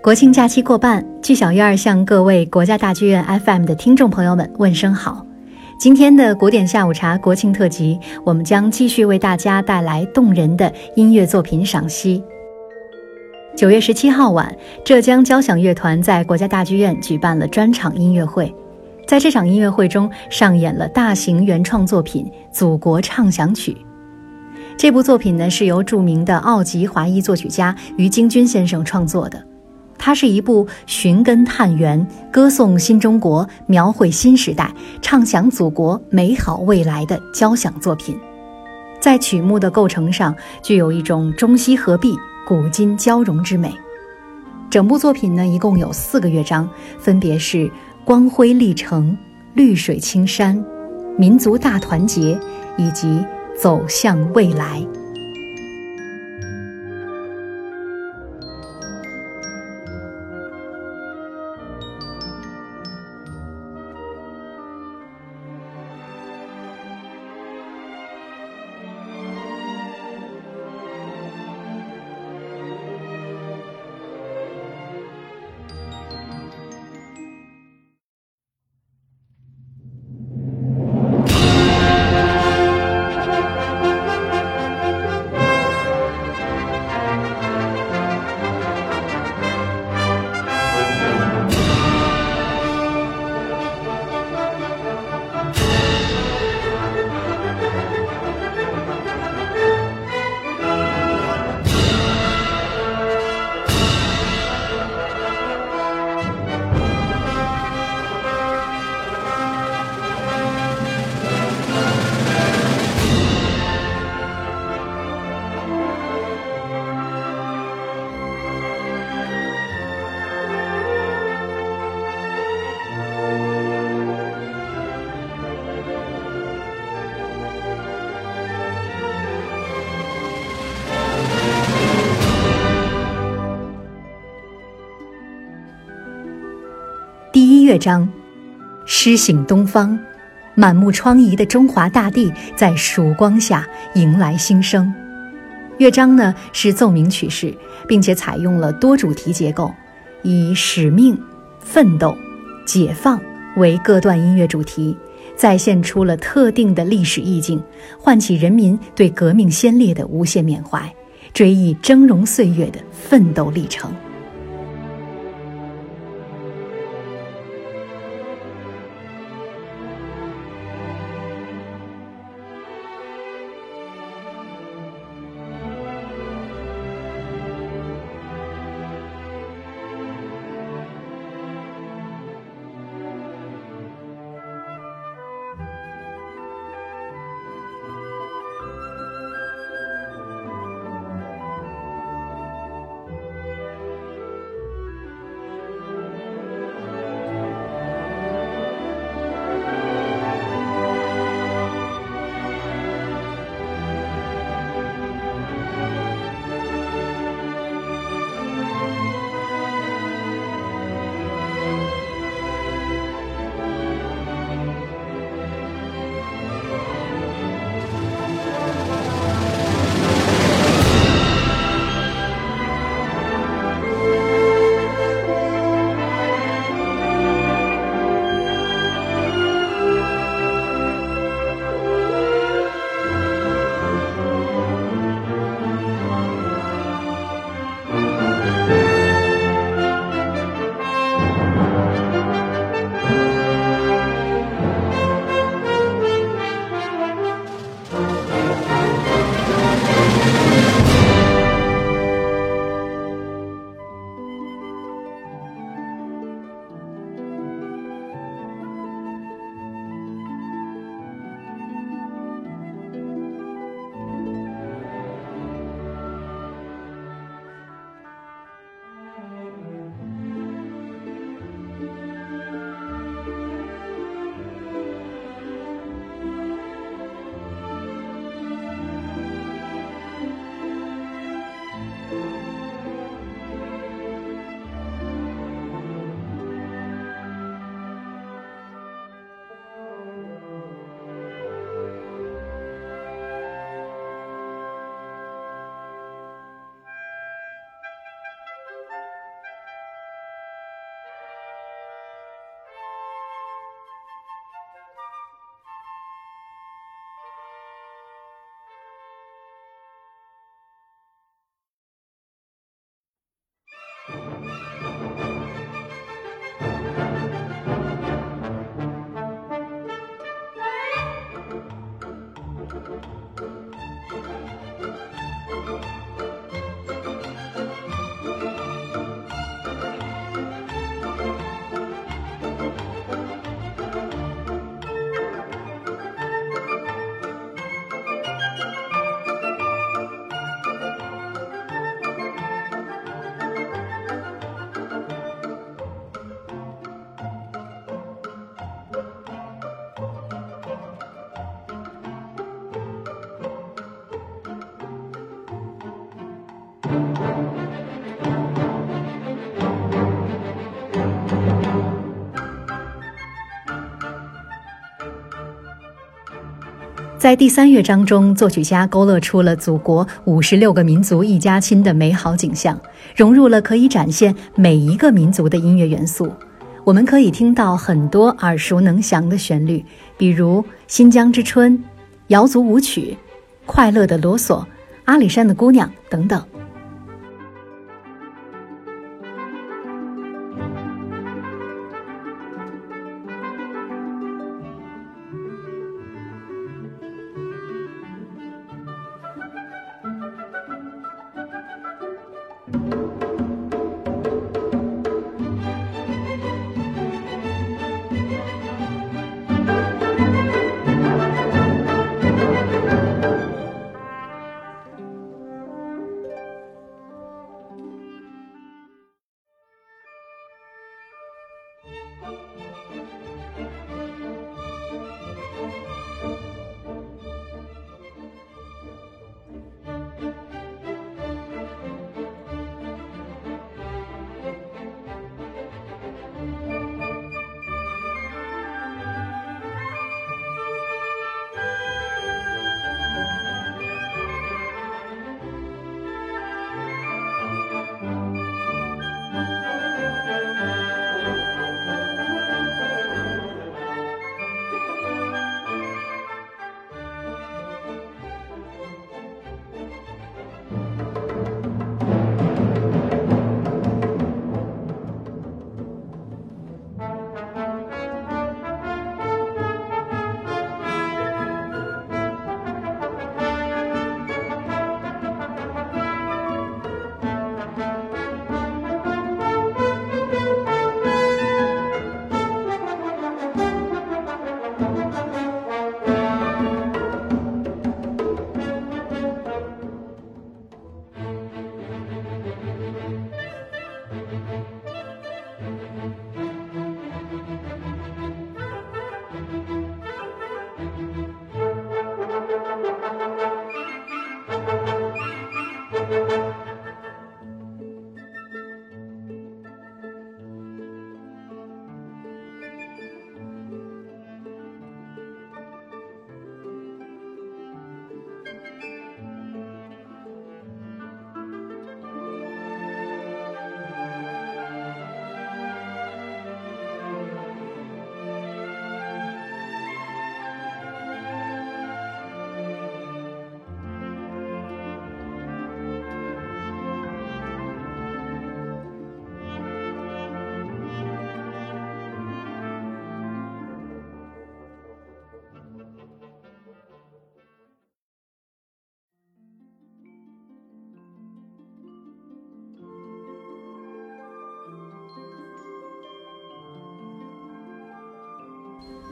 国庆假期过半，剧小院向各位国家大剧院 FM 的听众朋友们问声好。今天的古典下午茶国庆特辑，我们将继续为大家带来动人的音乐作品赏析。九月十七号晚，浙江交响乐团在国家大剧院举办了专场音乐会，在这场音乐会中上演了大型原创作品《祖国畅想曲》。这部作品呢，是由著名的奥籍华裔作曲家于京军先生创作的。它是一部寻根探源、歌颂新中国、描绘新时代、畅想祖国美好未来的交响作品。在曲目的构成上，具有一种中西合璧、古今交融之美。整部作品呢，一共有四个乐章，分别是光辉历程、绿水青山、民族大团结以及。走向未来。乐章，诗醒东方，满目疮痍的中华大地在曙光下迎来新生。乐章呢是奏鸣曲式，并且采用了多主题结构，以使命、奋斗、解放为各段音乐主题，再现出了特定的历史意境，唤起人民对革命先烈的无限缅怀，追忆峥嵘岁月的奋斗历程。在第三乐章中，作曲家勾勒出了祖国五十六个民族一家亲的美好景象，融入了可以展现每一个民族的音乐元素。我们可以听到很多耳熟能详的旋律，比如《新疆之春》、瑶族舞曲、快乐的罗索、阿里山的姑娘等等。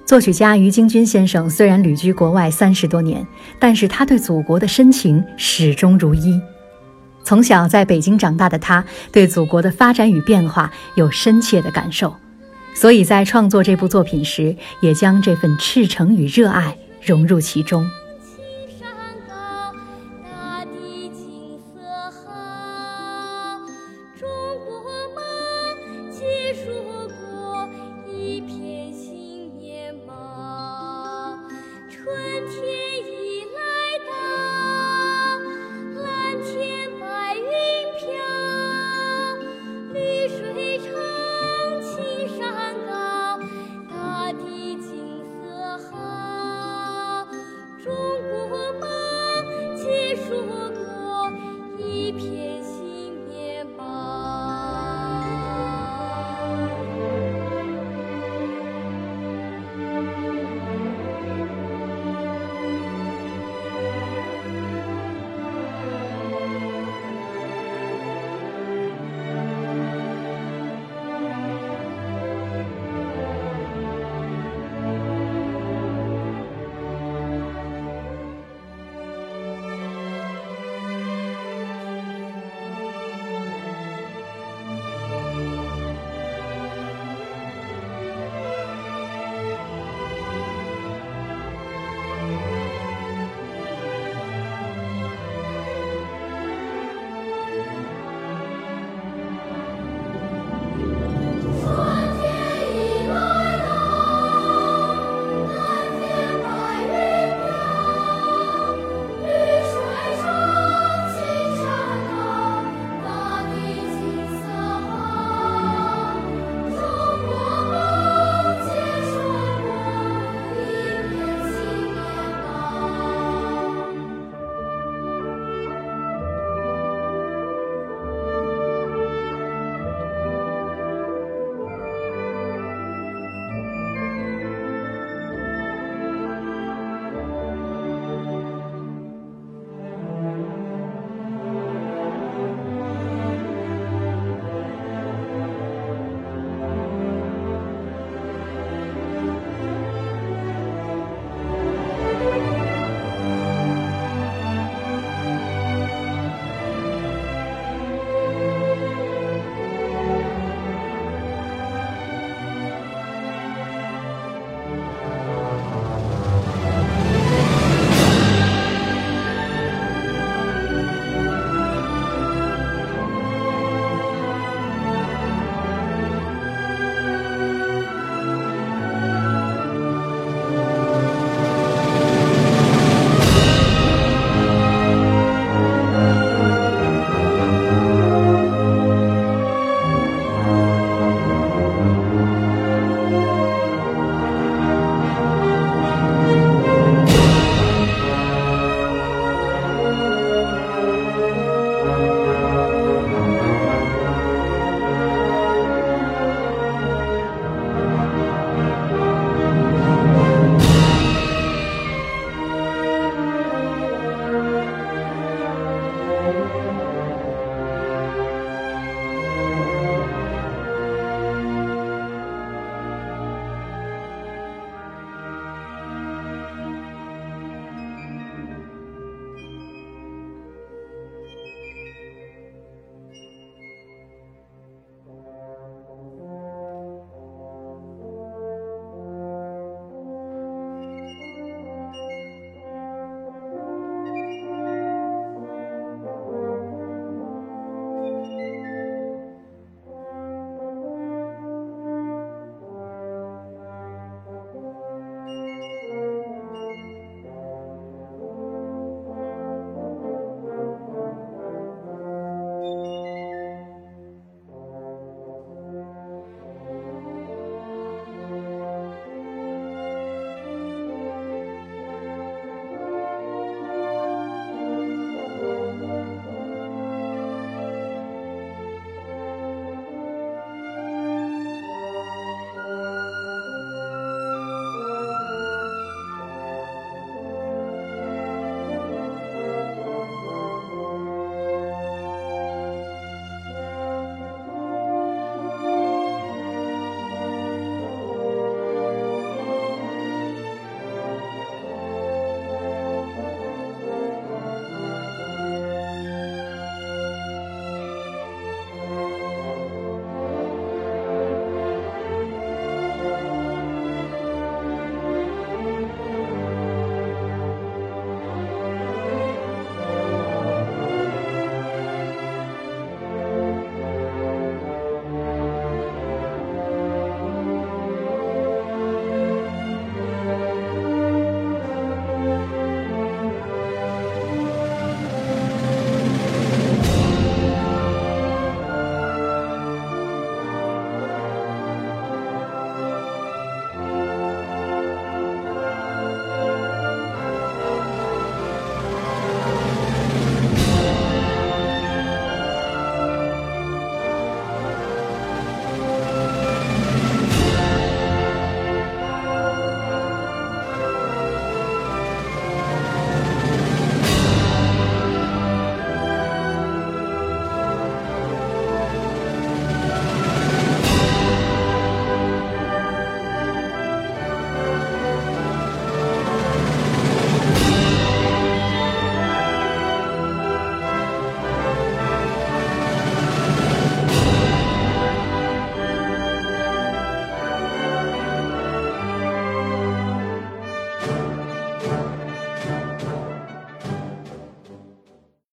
作曲家于京军先生虽然旅居国外三十多年，但是他对祖国的深情始终如一。从小在北京长大的他，对祖国的发展与变化有深切的感受，所以在创作这部作品时，也将这份赤诚与热爱融入其中。